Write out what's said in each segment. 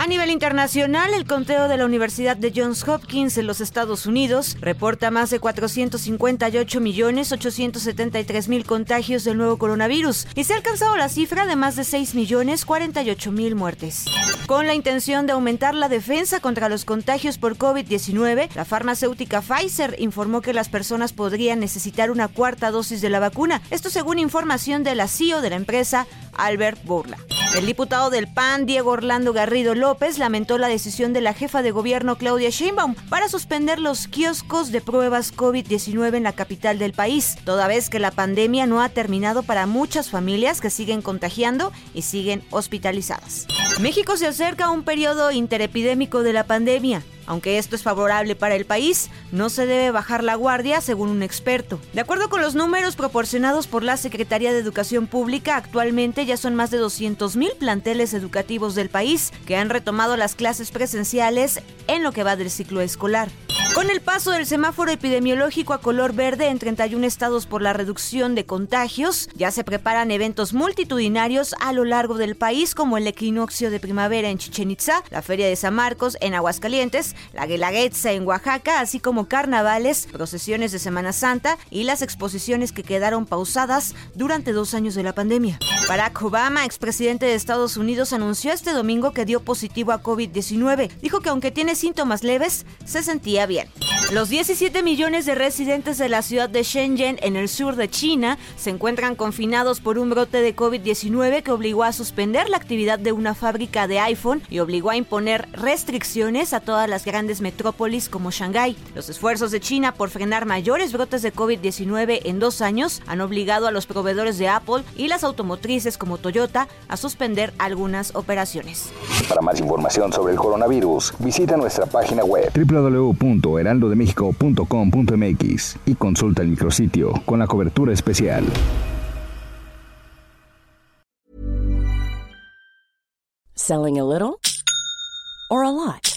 A nivel internacional, el conteo de la Universidad de Johns Hopkins en los Estados Unidos reporta más de 458 millones 873 mil contagios del nuevo coronavirus y se ha alcanzado la cifra de más de 6 millones 48 mil muertes. Con la intención de aumentar la defensa contra los contagios por COVID-19, la farmacéutica Pfizer informó que las personas podrían necesitar una cuarta dosis de la vacuna. Esto según información de la CEO de la empresa, Albert Bourla. El diputado del PAN, Diego Orlando Garrido López, lamentó la decisión de la jefa de gobierno Claudia Sheinbaum para suspender los kioscos de pruebas COVID-19 en la capital del país, toda vez que la pandemia no ha terminado para muchas familias que siguen contagiando y siguen hospitalizadas. México se acerca a un periodo interepidémico de la pandemia. Aunque esto es favorable para el país, no se debe bajar la guardia, según un experto. De acuerdo con los números proporcionados por la Secretaría de Educación Pública, actualmente ya son más de 200.000 planteles educativos del país que han retomado las clases presenciales en lo que va del ciclo escolar. Con el paso del semáforo epidemiológico a color verde en 31 estados por la reducción de contagios, ya se preparan eventos multitudinarios a lo largo del país como el equinoccio de primavera en Chichen Itza, la Feria de San Marcos en Aguascalientes, la Guelaguetza en Oaxaca, así como carnavales, procesiones de Semana Santa y las exposiciones que quedaron pausadas durante dos años de la pandemia. Barack Obama, expresidente de Estados Unidos, anunció este domingo que dio positivo a COVID-19. Dijo que aunque tiene síntomas leves, se sentía bien. Los 17 millones de residentes de la ciudad de Shenzhen, en el sur de China, se encuentran confinados por un brote de COVID-19 que obligó a suspender la actividad de una fábrica de iPhone y obligó a imponer restricciones a todas las grandes metrópolis como Shanghái. Los esfuerzos de China por frenar mayores brotes de COVID-19 en dos años han obligado a los proveedores de Apple y las automotrices como Toyota a suspender algunas operaciones. Para más información sobre el coronavirus, visita nuestra página web www.heraldodemexico.com.mx y consulta el micrositio con la cobertura especial. Selling a little or a lot?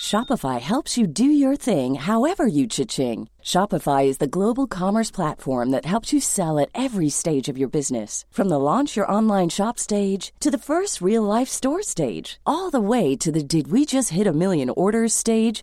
Shopify helps you do your thing however you cha-ching. Shopify is the global commerce platform that helps you sell at every stage of your business. From the launch your online shop stage to the first real life store stage, all the way to the did we just hit a million orders stage.